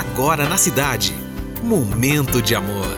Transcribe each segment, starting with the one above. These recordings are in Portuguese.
agora na cidade. Momento de amor.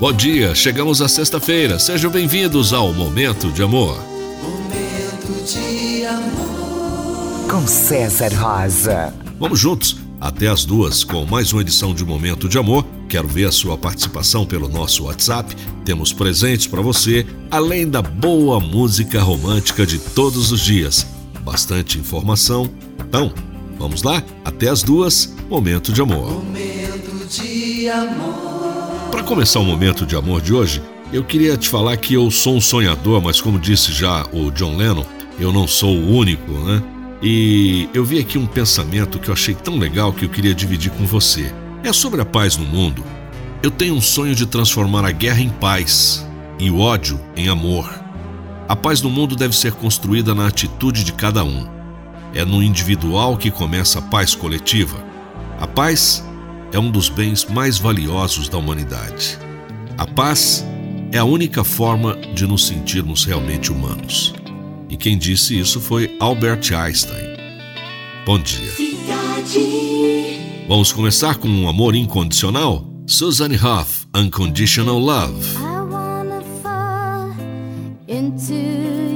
Bom dia, chegamos à sexta-feira. Sejam bem-vindos ao Momento de Amor. Momento de amor. Com César Rosa. Vamos juntos até as duas com mais uma edição de Momento de Amor. Quero ver a sua participação pelo nosso WhatsApp. Temos presentes para você, além da boa música romântica de todos os dias. Bastante informação. Então, vamos lá? Até as duas, Momento de Amor. Momento de amor. Para começar o momento de amor de hoje, eu queria te falar que eu sou um sonhador, mas como disse já o John Lennon, eu não sou o único, né? E eu vi aqui um pensamento que eu achei tão legal que eu queria dividir com você. É sobre a paz no mundo. Eu tenho um sonho de transformar a guerra em paz e o ódio em amor. A paz no mundo deve ser construída na atitude de cada um. É no individual que começa a paz coletiva. A paz é um dos bens mais valiosos da humanidade. A paz é a única forma de nos sentirmos realmente humanos. E quem disse isso foi Albert Einstein. Bom dia. Vamos começar com um amor incondicional? Susan Hoff, Unconditional Love. Into